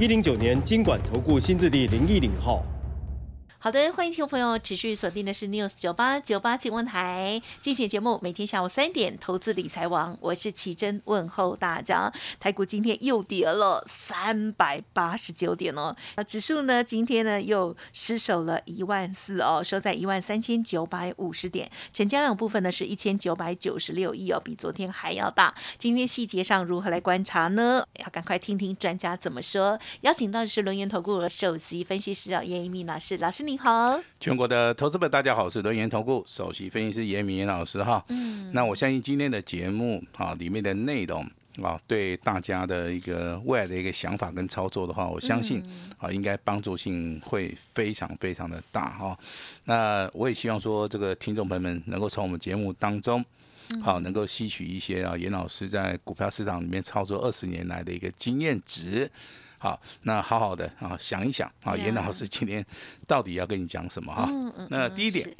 一零九年金管投顾新字第零一零号。好的，欢迎听众朋友持续锁定的是 News 九八九八新闻台，进行节目，每天下午三点，投资理财王，我是奇珍，问候大家。台股今天又跌了三百八十九点哦，啊，指数呢今天呢又失守了一万四哦，收在一万三千九百五十点，成交量部分呢是一千九百九十六亿哦，比昨天还要大。今天细节上如何来观察呢？要赶快听听专家怎么说。邀请到的是轮源投顾的首席分析师啊，叶一鸣老师，老师你。好，全国的投资们大家好，我是轮研投顾首席分析师严明老师哈。嗯，那我相信今天的节目啊里面的内容啊，对大家的一个未来的一个想法跟操作的话，我相信啊应该帮助性会非常非常的大哈。那我也希望说这个听众朋友们能够从我们节目当中好能够吸取一些啊严老师在股票市场里面操作二十年来的一个经验值。好，那好好的啊，想一想啊，严老师今天到底要跟你讲什么哈？那第一点，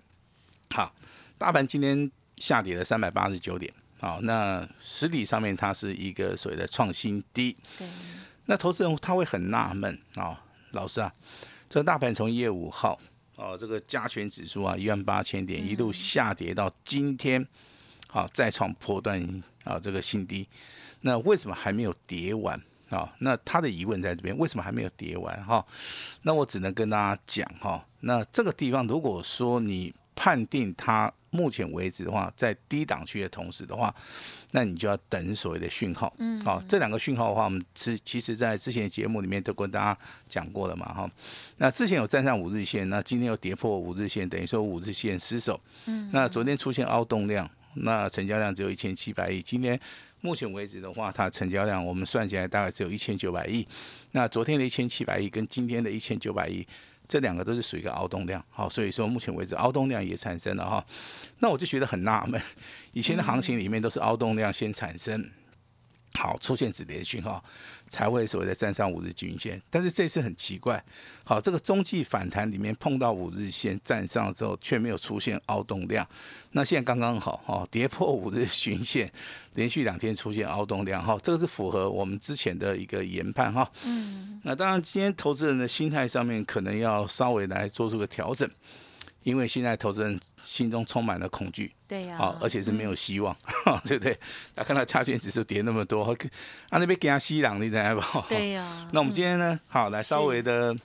好，大盘今天下跌了三百八十九点，好，那实体上面它是一个所谓的创新低。对。那投资人他会很纳闷啊，老师啊，这个大盘从一月五号哦，这个加权指数啊一万八千点一路下跌到今天，好再创破断啊这个新低，那为什么还没有跌完？啊，那他的疑问在这边，为什么还没有跌完哈？那我只能跟大家讲哈，那这个地方如果说你判定它目前为止的话，在低档区的同时的话，那你就要等所谓的讯号。嗯，好，这两个讯号的话，我们是其实在之前节目里面都跟大家讲过了嘛哈。那之前有站上五日线，那今天又跌破五日线，等于说五日线失守。嗯，那昨天出现凹动量，那成交量只有一千七百亿，今天。目前为止的话，它成交量我们算起来大概只有一千九百亿。那昨天的一千七百亿跟今天的一千九百亿，这两个都是属于一个凹动量。好，所以说目前为止凹动量也产生了哈。那我就觉得很纳闷，以前的行情里面都是凹动量先产生。好，出现止跌讯号才会所谓的站上五日均线，但是这次很奇怪，好，这个中继反弹里面碰到五日线站上之后，却没有出现凹动量，那现在刚刚好，哈，跌破五日均线，连续两天出现凹动量，哈，这个是符合我们之前的一个研判，哈，嗯，那当然今天投资人的心态上面可能要稍微来做出个调整。因为现在投资人心中充满了恐惧，对呀，好，而且是没有希望，对不对？他看到加权指数跌那么多，啊那边给他吸氧，你知道不？对呀。那我们今天呢，好来稍微的，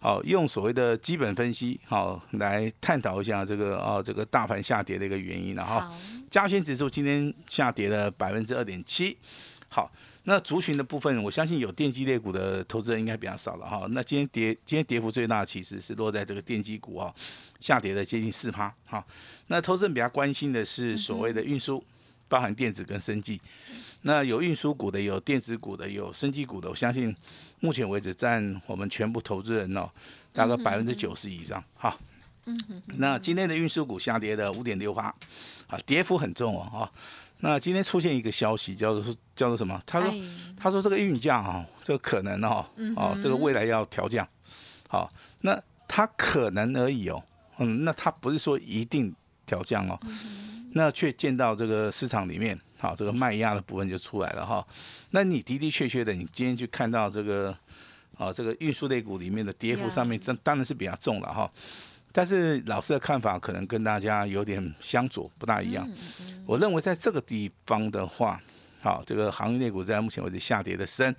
好用所谓的基本分析，好来探讨一下这个啊这个大盘下跌的一个原因了哈。加权指数今天下跌了百分之二点七，好。那族群的部分，我相信有电机类股的投资人应该比较少了哈。那今天跌，今天跌幅最大其实是落在这个电机股啊，下跌了接近四趴哈。那投资人比较关心的是所谓的运输，包含电子跟生技。那有运输股的，有电子股的，有生技股的，我相信目前为止占我们全部投资人哦，大概百分之九十以上哈。那今天的运输股下跌的五点六八，啊，跌幅很重哦哈。那今天出现一个消息，叫做是叫做什么？他说他说这个运价啊，这个可能哦，哦，这个未来要调降，好，那它可能而已哦，嗯，那它不是说一定调降哦，那却见到这个市场里面，好，这个卖压的部分就出来了哈。那你的的确确的，你今天去看到这个，啊，这个运输类股里面的跌幅上面，当当然是比较重了哈。但是老师的看法可能跟大家有点相左，不大一样。我认为在这个地方的话，好，这个行业内股在目前为止下跌的深，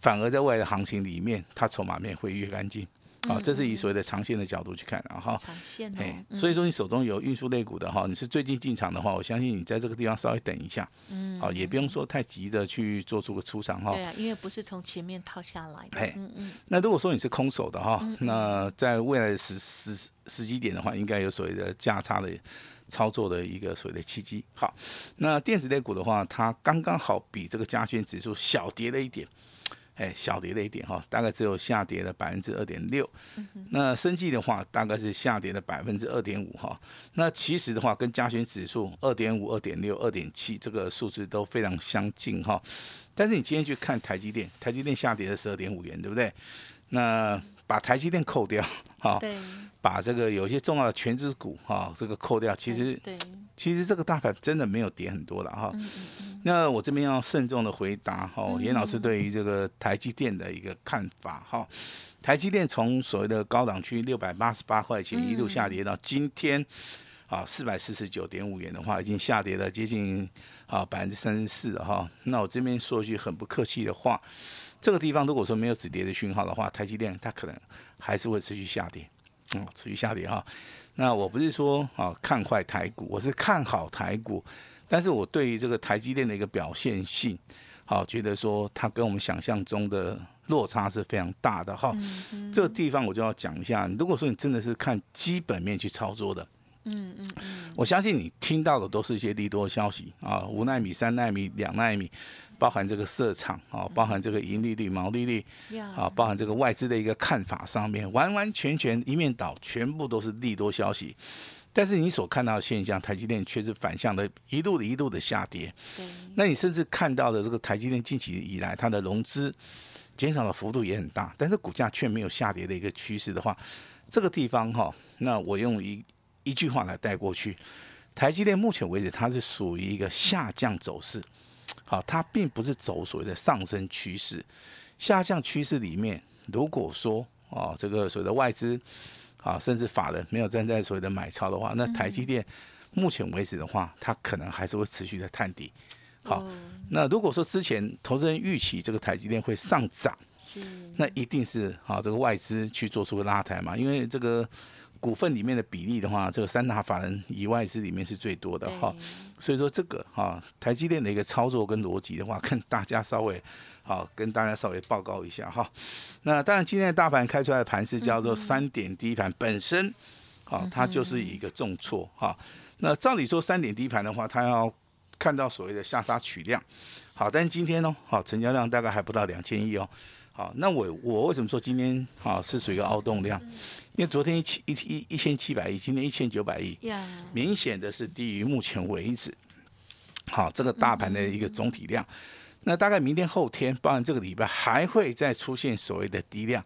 反而在未来的行情里面，它筹码面会越干净。好，这是以所谓的长线的角度去看，然后，长线所以说你手中有运输类股的哈，你是最近进场的话，我相信你在这个地方稍微等一下，嗯，好，也不用说太急的去做出个出场哈。对啊，因为不是从前面套下来的。嗯嗯。那如果说你是空手的哈，那在未来的时时时机点的话，应该有所谓的价差的操作的一个所谓的契机。好，那电子类股的话，它刚刚好比这个加权指数小跌了一点。哎，小跌了一点哈，大概只有下跌了百分之二点六。那生计的话，大概是下跌了百分之二点五哈。那其实的话，跟加权指数二点五、二点六、二点七这个数字都非常相近哈。但是你今天去看台积电，台积电下跌了十二点五元，对不对？那把台积电扣掉，哈，把这个有一些重要的全资股哈，这个扣掉，其实，其实这个大盘真的没有跌很多了哈。那我这边要慎重的回答哈，严老师对于这个台积电的一个看法哈。台积电从所谓的高档区六百八十八块钱一路下跌到今天啊四百四十九点五元的话，已经下跌了接近啊百分之三十四了哈。那我这边说一句很不客气的话。这个地方如果说没有止跌的讯号的话，台积电它可能还是会持续下跌，嗯，持续下跌哈。那我不是说啊看坏台股，我是看好台股，但是我对于这个台积电的一个表现性，好觉得说它跟我们想象中的落差是非常大的哈。这个地方我就要讲一下，如果说你真的是看基本面去操作的，嗯嗯嗯，我相信你听到的都是一些利多消息啊，五纳米、三纳米、两纳米。包含这个市场啊，包含这个盈利率、毛利率啊，包含这个外资的一个看法上面，完完全全一面倒，全部都是利多消息。但是你所看到的现象，台积电却是反向的，一路的一路的下跌。那你甚至看到的这个台积电近期以来它的融资减少的幅度也很大，但是股价却没有下跌的一个趋势的话，这个地方哈，那我用一一句话来带过去，台积电目前为止它是属于一个下降走势。好，它并不是走所谓的上升趋势，下降趋势里面，如果说哦，这个所谓的外资啊，甚至法人没有站在所谓的买超的话，那台积电目前为止的话，它可能还是会持续的探底。好，那如果说之前投资人预期这个台积电会上涨，是，那一定是好这个外资去做出个拉抬嘛，因为这个。股份里面的比例的话，这个三大法人以外资里面是最多的哈，所以说这个哈台积电的一个操作跟逻辑的话，跟大家稍微好跟大家稍微报告一下哈。那当然今天的大盘开出来的盘是叫做三点低盘，本身好它就是一个重挫哈。那照理说三点低盘的话，它要看到所谓的下杀取量，好，但今天呢，好成交量大概还不到两千亿哦。好，那我我为什么说今天啊是属于一个凹动量？因为昨天一千一一一千七百亿，今天一千九百亿，明显的是低于目前为止，好这个大盘的一个总体量。那大概明天后天，包含这个礼拜还会再出现所谓的低量，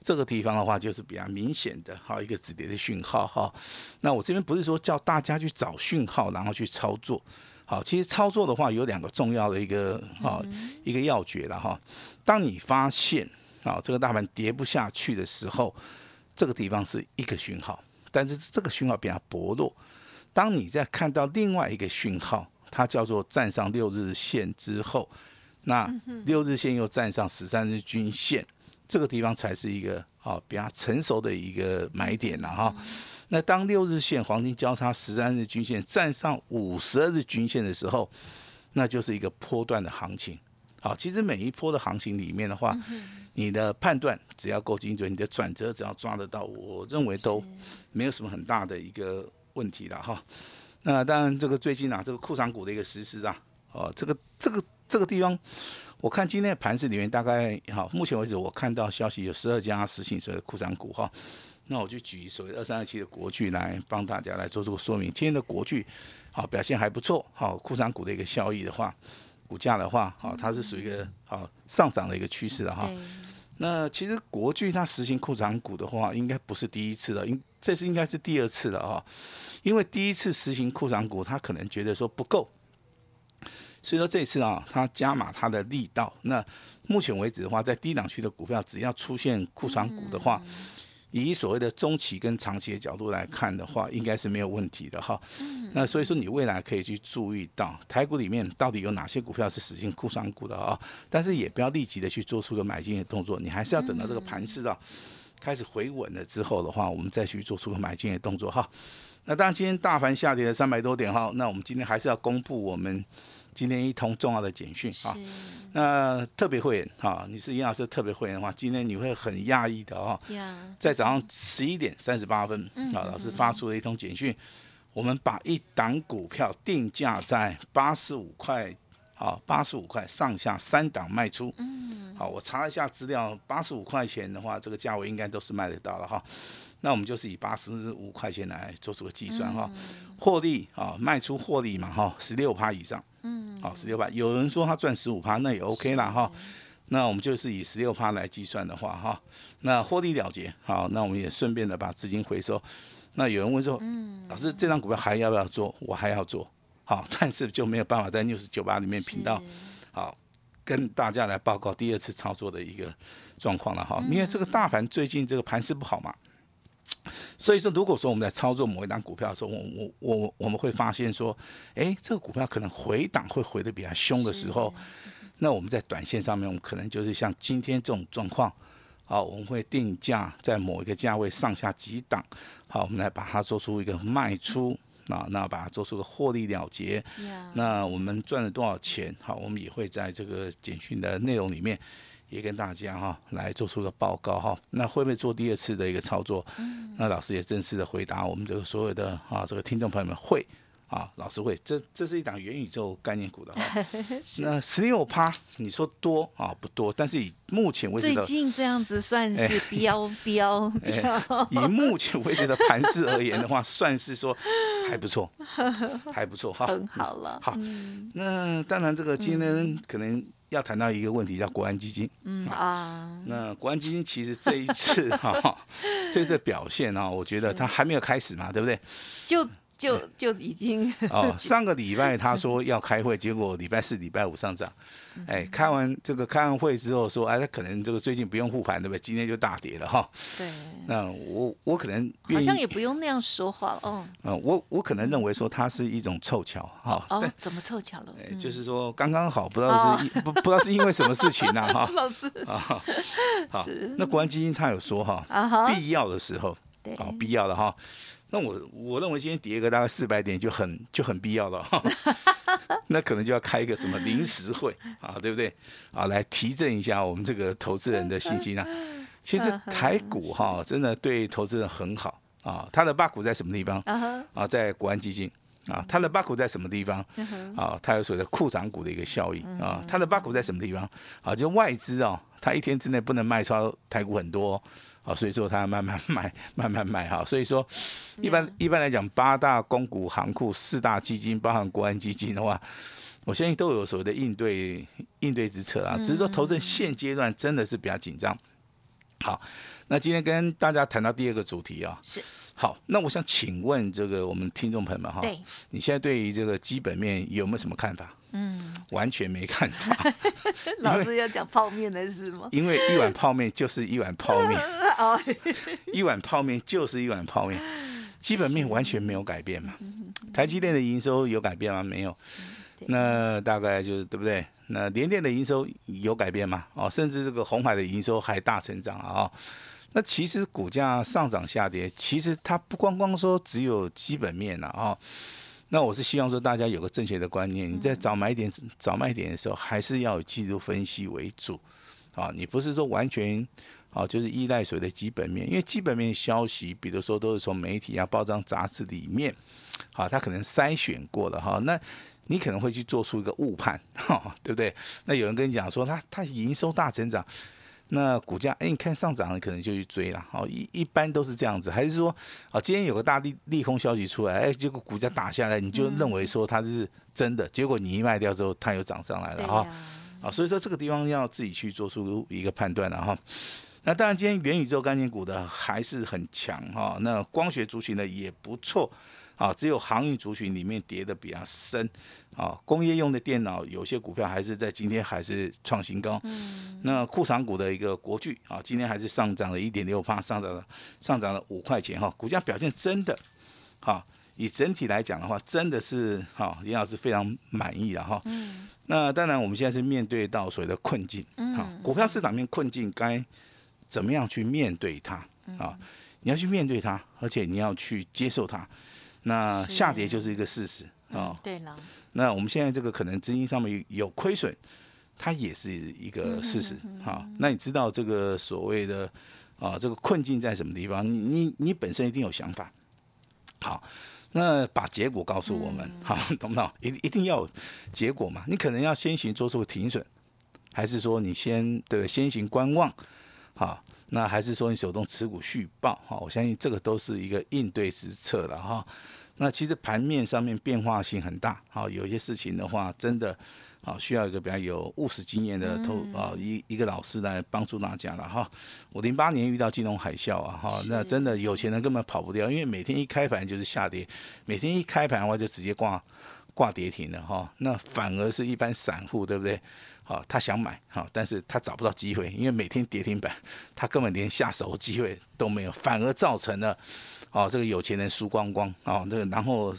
这个地方的话就是比较明显的好一个止跌的讯号哈。那我这边不是说叫大家去找讯号然后去操作。好，其实操作的话有两个重要的一个啊一个要诀了哈。当你发现啊这个大盘跌不下去的时候，这个地方是一个讯号，但是这个讯号比较薄弱。当你在看到另外一个讯号，它叫做站上六日线之后，那六日线又站上十三日均线，这个地方才是一个啊比较成熟的一个买点了哈。那当六日线黄金交叉十三日均线站上五十二日均线的时候，那就是一个波段的行情。好，其实每一波的行情里面的话，你的判断只要够精准，你的转折只要抓得到，我认为都没有什么很大的一个问题了哈。那当然，这个最近啊，这个库藏股的一个实施啊，哦，这个这个这个地方，我看今天的盘市里面大概好，目前为止我看到消息有十二家实行所谓的库藏股哈。那我就举所谓二三二七的国巨来帮大家来做这个说明。今天的国巨好表现还不错，好库藏股的一个效益的话，股价的话，好它是属于一个好上涨的一个趋势了哈。那其实国巨它实行库藏股的话，应该不是第一次了，应这是应该是第二次了哈。因为第一次实行库藏股，它可能觉得说不够，所以说这次啊，它加码它的力道。那目前为止的话，在低档区的股票，只要出现库藏股的话，以所谓的中期跟长期的角度来看的话，应该是没有问题的哈。那所以说，你未来可以去注意到台股里面到底有哪些股票是使劲库藏股的啊？但是也不要立即的去做出个买进的动作，你还是要等到这个盘势啊开始回稳了之后的话，我们再去做出个买进的动作哈。那当然，今天大盘下跌了三百多点哈，那我们今天还是要公布我们。今天一通重要的简讯啊，那特别会员哈，你是严老师特别会员的话，今天你会很讶异的哦。在早上十一点三十八分啊，老师发出了一通简讯，我们把一档股票定价在八十五块啊，八十五块上下三档卖出。嗯，好，我查了一下资料，八十五块钱的话，这个价位应该都是卖得到了哈。那我们就是以八十五块钱来做出个计算哈，获利啊，卖出获利嘛哈，十六趴以上。嗯，好，十六趴，有人说他赚十五趴，那也 OK 啦哈。那我们就是以十六趴来计算的话哈，那获利了结，好，那我们也顺便的把资金回收。那有人问说，嗯，老师这张股票还要不要做？我还要做。好，但是就没有办法在 news 九八里面频道，好跟大家来报告第二次操作的一个状况了哈。因为这个大盘最近这个盘势不好嘛，所以说如果说我们在操作某一档股票的时候，我我我我们会发现说，哎，这个股票可能回档会回的比较凶的时候，那我们在短线上面，我们可能就是像今天这种状况，好，我们会定价在某一个价位上下几档，好，我们来把它做出一个卖出。那那把它做出个获利了结，那我们赚了多少钱？好，我们也会在这个简讯的内容里面也跟大家哈来做出个报告哈。那会不会做第二次的一个操作？那老师也正式的回答我们这个所有的啊这个听众朋友们会。啊，老师会，这这是一档元宇宙概念股的哈。那十六趴，你说多啊不多，但是以目前为止的最近这样子算是飙飙 飙。以目前为止的盘势而言的话，算是说还不错，还不错哈。很好了。好，那当然这个今天可能要谈到一个问题，叫国安基金。嗯啊。那国安基金其实这一次 哈，这次表现啊，我觉得它还没有开始嘛，对不对？就。就就已经哦，上个礼拜他说要开会，结果礼拜四、礼拜五上涨。哎，开完这个开完会之后说，哎，他可能这个最近不用护盘，对不对？今天就大跌了哈。对。那我我可能好像也不用那样说话哦。嗯，我我可能认为说它是一种凑巧哈。哦，怎么凑巧了？哎，就是说刚刚好，不知道是不不知道是因为什么事情呢 哈。老师啊，好，那国安基金他有说哈，必要的时候，对，好，必要的哈。那我我认为今天跌个大概四百点就很就很必要了，那可能就要开一个什么临时会啊，对不对？啊，来提振一下我们这个投资人的信心啊。其实台股哈真的对投资人很好啊。它的八股在什么地方？啊，在国安基金啊。它的八股在什么地方？啊，它有所谓的库长股的一个效应啊。它的八股在什么地方？啊，就外资哦，它一天之内不能卖超台股很多。好，所以说它慢慢卖，慢慢卖哈。所以说，一般一般来讲，八大公股行库、四大基金，包含国安基金的话，我相信都有所谓的应对应对之策啊。只是说，投资现阶段真的是比较紧张。好，那今天跟大家谈到第二个主题啊，是好。那我想请问这个我们听众朋友们哈，对，你现在对于这个基本面有没有什么看法？嗯，完全没看法。老师要讲泡面的是吗？因为一碗泡面就是一碗泡面，哦，一碗泡面就是一碗泡面，基本面完全没有改变嘛。台积电的营收有改变吗？没有。那大概就是对不对？那联电的营收有改变吗？哦，甚至这个红海的营收还大成长啊。那其实股价上涨下跌，其实它不光光说只有基本面呐啊。那我是希望说大家有个正确的观念，你在找买点、找卖点的时候，还是要以技术分析为主，啊，你不是说完全啊就是依赖所谓的基本面，因为基本面消息，比如说都是从媒体啊、报章、杂志里面，好，他可能筛选过了哈，那你可能会去做出一个误判，哈，对不对？那有人跟你讲说，他他营收大成长。那股价，哎，你看上涨了，可能就去追了。好，一一般都是这样子，还是说，啊，今天有个大利利空消息出来，哎，结果股价打下来，你就认为说它是真的，结果你一卖掉之后，它又涨上来了哈。啊，所以说这个地方要自己去做出一个判断了哈。那当然，今天元宇宙概念股的还是很强哈。那光学族群的也不错。啊，只有航运族群里面跌的比较深，啊，工业用的电脑有些股票还是在今天还是创新高。嗯，那库藏股的一个国巨啊，今天还是上涨了一点六八，上涨了上涨了五块钱哈，股价表现真的，哈，以整体来讲的话，真的是哈，严老师非常满意了哈。嗯，那当然我们现在是面对到所谓的困境，好，股票市场面困境该怎么样去面对它啊？你要去面对它，而且你要去接受它。那下跌就是一个事实啊。对了。那我们现在这个可能资金上面有亏损，它也是一个事实啊。那你知道这个所谓的啊这个困境在什么地方？你你你本身一定有想法。好，那把结果告诉我们，好，懂不懂？一一定要有结果嘛？你可能要先行做出停损，还是说你先对先行观望？好，那还是说你手动持股续报？哈，我相信这个都是一个应对之策了哈。那其实盘面上面变化性很大，好，有一些事情的话，真的。好，需要一个比较有务实经验的投啊一一个老师来帮助大家了哈。我零八年遇到金融海啸啊哈，那真的有钱人根本跑不掉，因为每天一开盘就是下跌，每天一开盘的话就直接挂挂跌停了哈。那反而是一般散户对不对？好，他想买好，但是他找不到机会，因为每天跌停板，他根本连下手机会都没有，反而造成了哦这个有钱人输光光啊，这个然后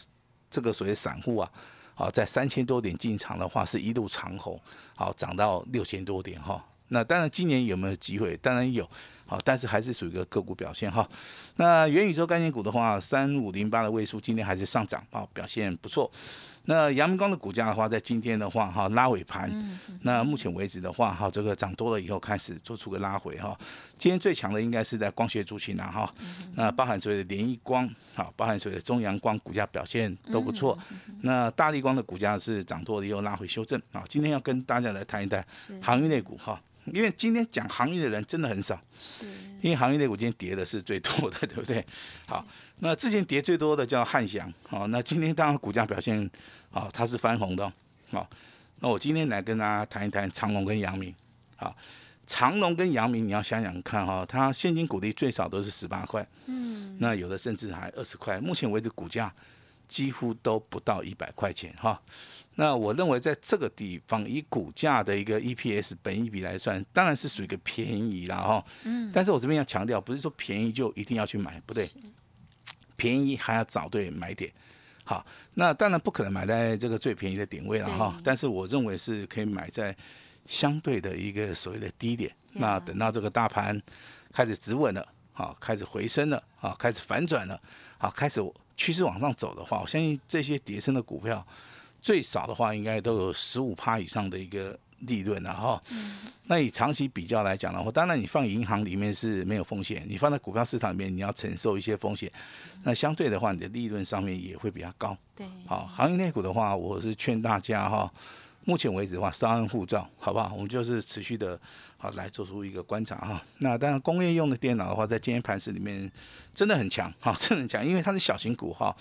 这个所谓散户啊。啊，在三千多点进场的话，是一路长红，好涨到六千多点哈。那当然，今年有没有机会？当然有，好，但是还是属于一个个股表现哈。那元宇宙概念股的话，三五零八的位数今天还是上涨，啊，表现不错。那阳明光的股价的话，在今天的话，哈拉尾盘，那目前为止的话，哈这个涨多了以后开始做出个拉回哈。今天最强的应该是在光学族群啊哈，那包含所谓的联益光，好，包含所谓的中阳光，股价表现都不错。那大力光的股价是涨多了又拉回修正啊。今天要跟大家来谈一谈航运类股哈。因为今天讲航运的人真的很少，是，因为行业类股今天跌的是最多的，对不对？好，那之前跌最多的叫汉翔，好，那今天当然股价表现好，它是翻红的，好，那我今天来跟大家谈一谈长隆跟阳明，好，长隆跟阳明你要想想看哈，它现金股利最少都是十八块，嗯，那有的甚至还二十块，目前为止股价几乎都不到一百块钱哈。那我认为在这个地方，以股价的一个 EPS 本益比来算，当然是属于一个便宜啦哈。嗯。但是我这边要强调，不是说便宜就一定要去买，不对。便宜还要找对买点。好，那当然不可能买在这个最便宜的点位了哈。但是我认为是可以买在相对的一个所谓的低点。那等到这个大盘开始止稳了，好，开始回升了，好，开始反转了，好，开始趋势往上走的话，我相信这些叠升的股票。最少的话，应该都有十五趴以上的一个利润了哈。那以长期比较来讲的话，当然你放银行里面是没有风险，你放在股票市场里面，你要承受一些风险。那相对的话，你的利润上面也会比较高。对，好，行业内股的话，我是劝大家哈。目前为止的话，商安护照，好不好？我们就是持续的，好来做出一个观察哈。那当然，工业用的电脑的话，在今天盘市里面真的很强，哈，真的很强，因为它是小型股哈。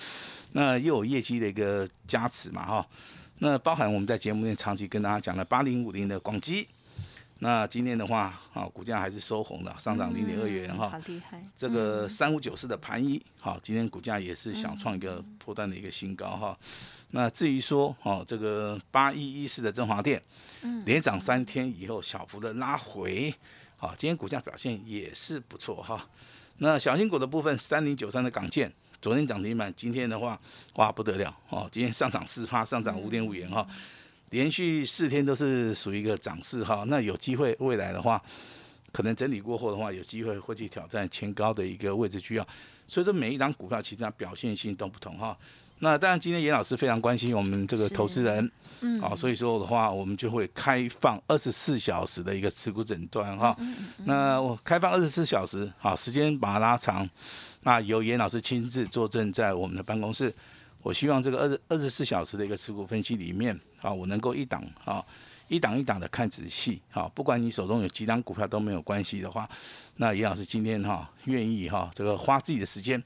那又有业绩的一个加持嘛哈。那包含我们在节目内长期跟大家讲的八零五零的广基，那今天的话，啊，股价还是收红的，上涨零点二元哈。好厉害。这个三五九四的盘一，好，今天股价也是想创一个破断的一个新高哈。那至于说哦，这个八一一四的振华电，连涨三天以后小幅的拉回，好，今天股价表现也是不错哈。那小新股的部分，三零九三的港建，昨天涨停板，今天的话哇不得了哦，今天上涨四趴，上涨五点五元哈，连续四天都是属于一个涨势哈。那有机会未来的话，可能整理过后的话，有机会会去挑战前高的一个位置需要。所以说每一张股票其实它表现性都不同哈。那当然，今天严老师非常关心我们这个投资人，嗯，好，所以说的话，我们就会开放二十四小时的一个持股诊断哈。那我开放二十四小时，好，时间把它拉长，那由严老师亲自坐镇在我们的办公室。我希望这个二二十四小时的一个持股分析里面，啊，我能够一档啊，一档一档的看仔细，啊，不管你手中有几档股票都没有关系的话，那严老师今天哈愿意哈这个花自己的时间。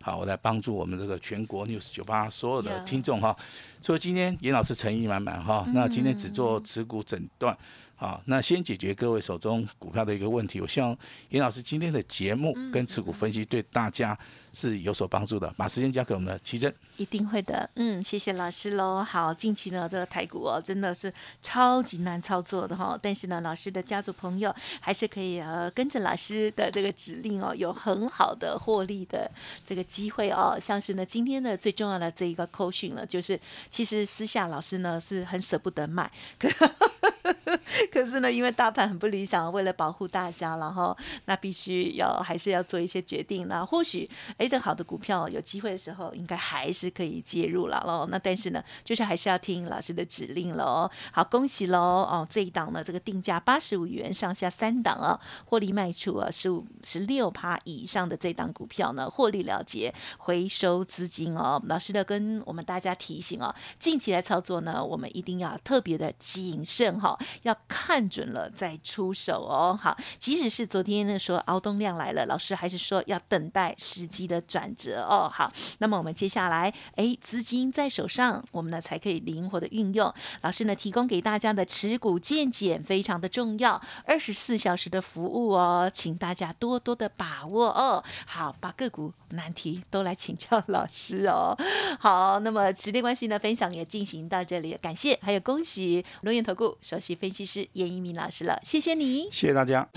好，我来帮助我们这个全国 news 九八所有的听众哈。所以今天严老师诚意满满哈。那今天只做持股诊断。好，那先解决各位手中股票的一个问题。我希望严老师今天的节目跟持股分析对大家是有所帮助的。把时间交给我们的奇珍，一定会的。嗯，谢谢老师喽。好，近期呢这个台股哦真的是超级难操作的哈。但是呢，老师的家族朋友还是可以呃跟着老师的这个指令哦，有很好的获利的这个机会哦。像是呢今天的最重要的这一个扣讯了，就是其实私下老师呢是很舍不得卖。可 可是呢，因为大盘很不理想，为了保护大家，然后那必须要还是要做一些决定。那或许哎，这好的股票有机会的时候，应该还是可以介入了喽。那但是呢，就是还是要听老师的指令喽。好，恭喜喽哦！这一档呢，这个定价八十五元上下三档啊，获利卖出啊十五十六趴以上的这档股票呢，获利了结，回收资金哦。老师的跟我们大家提醒哦，近期来操作呢，我们一定要特别的谨慎哈，要看准了再出手哦。好，即使是昨天呢说凹动量来了，老师还是说要等待时机的转折哦。好，那么我们接下来，哎，资金在手上，我们呢才可以灵活的运用。老师呢提供给大家的持股见解非常的重要，二十四小时的服务哦，请大家多多的把握哦。好，把个股难题都来请教老师哦。好，那么时间关系呢，分享也进行到这里，感谢还有恭喜龙岩投顾首席分析师严一鸣老师了，谢谢你，谢谢大家。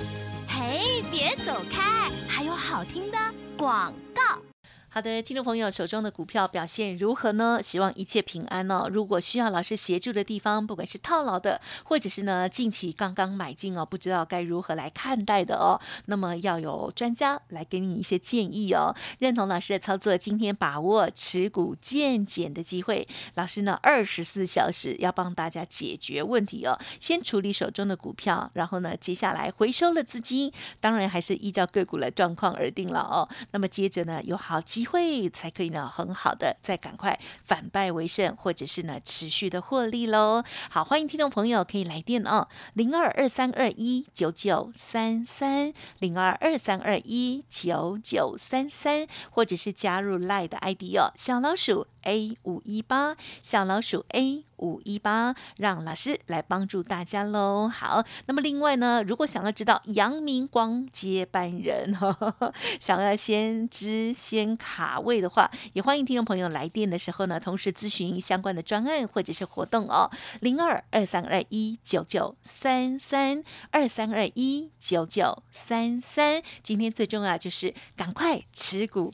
嘿，别走开，还有好听的广告。好的，听众朋友手中的股票表现如何呢？希望一切平安哦。如果需要老师协助的地方，不管是套牢的，或者是呢近期刚刚买进哦，不知道该如何来看待的哦，那么要有专家来给你一些建议哦。认同老师的操作，今天把握持股见减的机会，老师呢二十四小时要帮大家解决问题哦。先处理手中的股票，然后呢接下来回收了资金，当然还是依照个股的状况而定了哦。那么接着呢有好几机会才可以呢，很好的再赶快反败为胜，或者是呢持续的获利喽。好，欢迎听众朋友可以来电哦，零二二三二一九九三三零二二三二一九九三三，或者是加入 Lie 的 ID 哦，小老鼠 A 五一八，小老鼠 A 五一八，让老师来帮助大家喽。好，那么另外呢，如果想要知道阳明光接班人，想要先知先卡位的话，也欢迎听众朋友来电的时候呢，同时咨询相关的专案或者是活动哦，零二二三二一九九三三二三二一九九三三。今天最重要就是赶快持股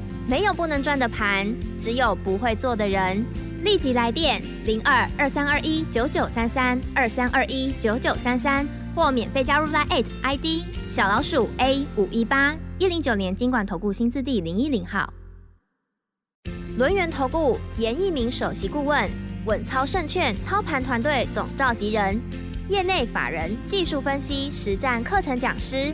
没有不能赚的盘，只有不会做的人。立即来电零二二三二一九九三三二三二一九九三三，或免费加入 Line ID 小老鼠 A 五一八一零九年经管投顾新字第零一零号。轮源投顾严一鸣首席顾问，稳操胜券操盘团队总召集人，业内法人技术分析实战课程讲师，